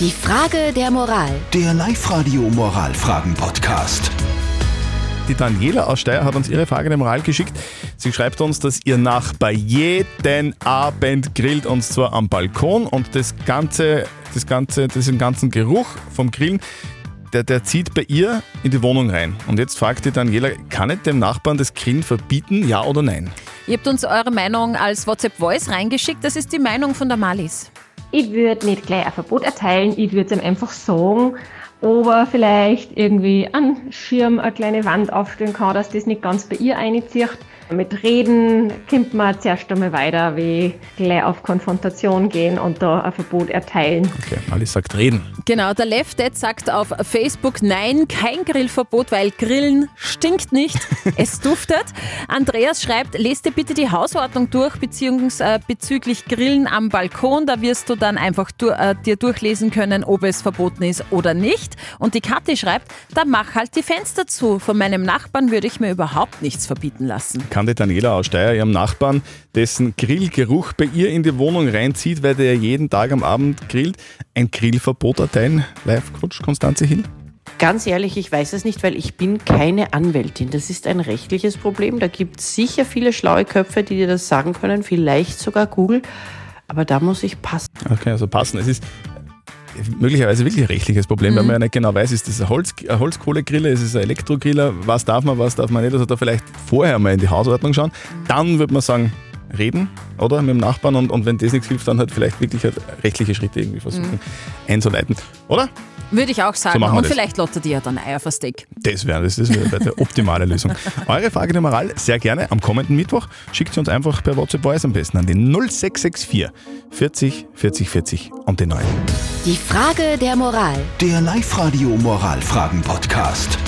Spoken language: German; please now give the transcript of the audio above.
Die Frage der Moral. Der Live-Radio Moralfragen-Podcast. Die Daniela aus Steyr hat uns ihre Frage der Moral geschickt. Sie schreibt uns, dass ihr Nachbar jeden Abend grillt und zwar am Balkon und das ganze, das ganze, diesen ganzen Geruch vom Grillen, der, der zieht bei ihr in die Wohnung rein. Und jetzt fragt die Daniela, kann ich dem Nachbarn das Grillen verbieten, ja oder nein? Ihr habt uns eure Meinung als WhatsApp-Voice reingeschickt. Das ist die Meinung von der Malis. Ich würde nicht gleich ein Verbot erteilen, ich würde es ihm einfach sagen, ob er vielleicht irgendwie einen Schirm, eine kleine Wand aufstellen kann, dass das nicht ganz bei ihr einzieht. Mit Reden kommt man zuerst einmal weiter, wie gleich auf Konfrontation gehen und da ein Verbot erteilen. Okay, Alice sagt reden. Genau, der Lefted sagt auf Facebook, nein, kein Grillverbot, weil Grillen stinkt nicht, es duftet. Andreas schreibt, lest dir bitte die Hausordnung durch beziehungsweise bezüglich Grillen am Balkon, da wirst du dann einfach du, äh, dir durchlesen können, ob es verboten ist oder nicht. Und die Kathi schreibt, dann mach halt die Fenster zu. Von meinem Nachbarn würde ich mir überhaupt nichts verbieten lassen. Kann die Daniela aus Steyr ihrem Nachbarn, dessen Grillgeruch bei ihr in die Wohnung reinzieht, weil der jeden Tag am Abend grillt, ein Grillverbot erteilen? Live-Coach Konstanze Hill? Ganz ehrlich, ich weiß es nicht, weil ich bin keine Anwältin. Das ist ein rechtliches Problem. Da gibt es sicher viele schlaue Köpfe, die dir das sagen können, vielleicht sogar Google. Aber da muss ich passen. Okay, also passen. Es ist möglicherweise wirklich ein rechtliches Problem, weil man ja nicht genau weiß, ist das ein, Holz, ein Holzkohlegriller, ist es ein Elektrogriller, was darf man, was darf man nicht. Also da vielleicht vorher mal in die Hausordnung schauen. Dann würde man sagen, reden, oder? Mit dem Nachbarn und, und wenn das nichts hilft, dann halt vielleicht wirklich halt rechtliche Schritte irgendwie versuchen einzuleiten. Oder? Würde ich auch sagen. wir Und das. vielleicht lottet ihr ja dann Eier Steak. Das wäre das, das wäre die optimale Lösung. Eure Frage der Moral sehr gerne am kommenden Mittwoch. Schickt sie uns einfach per WhatsApp Voice am besten an den 0664 40 40 40 und den 9. Die Frage der Moral. Der Live-Radio Moralfragen-Podcast.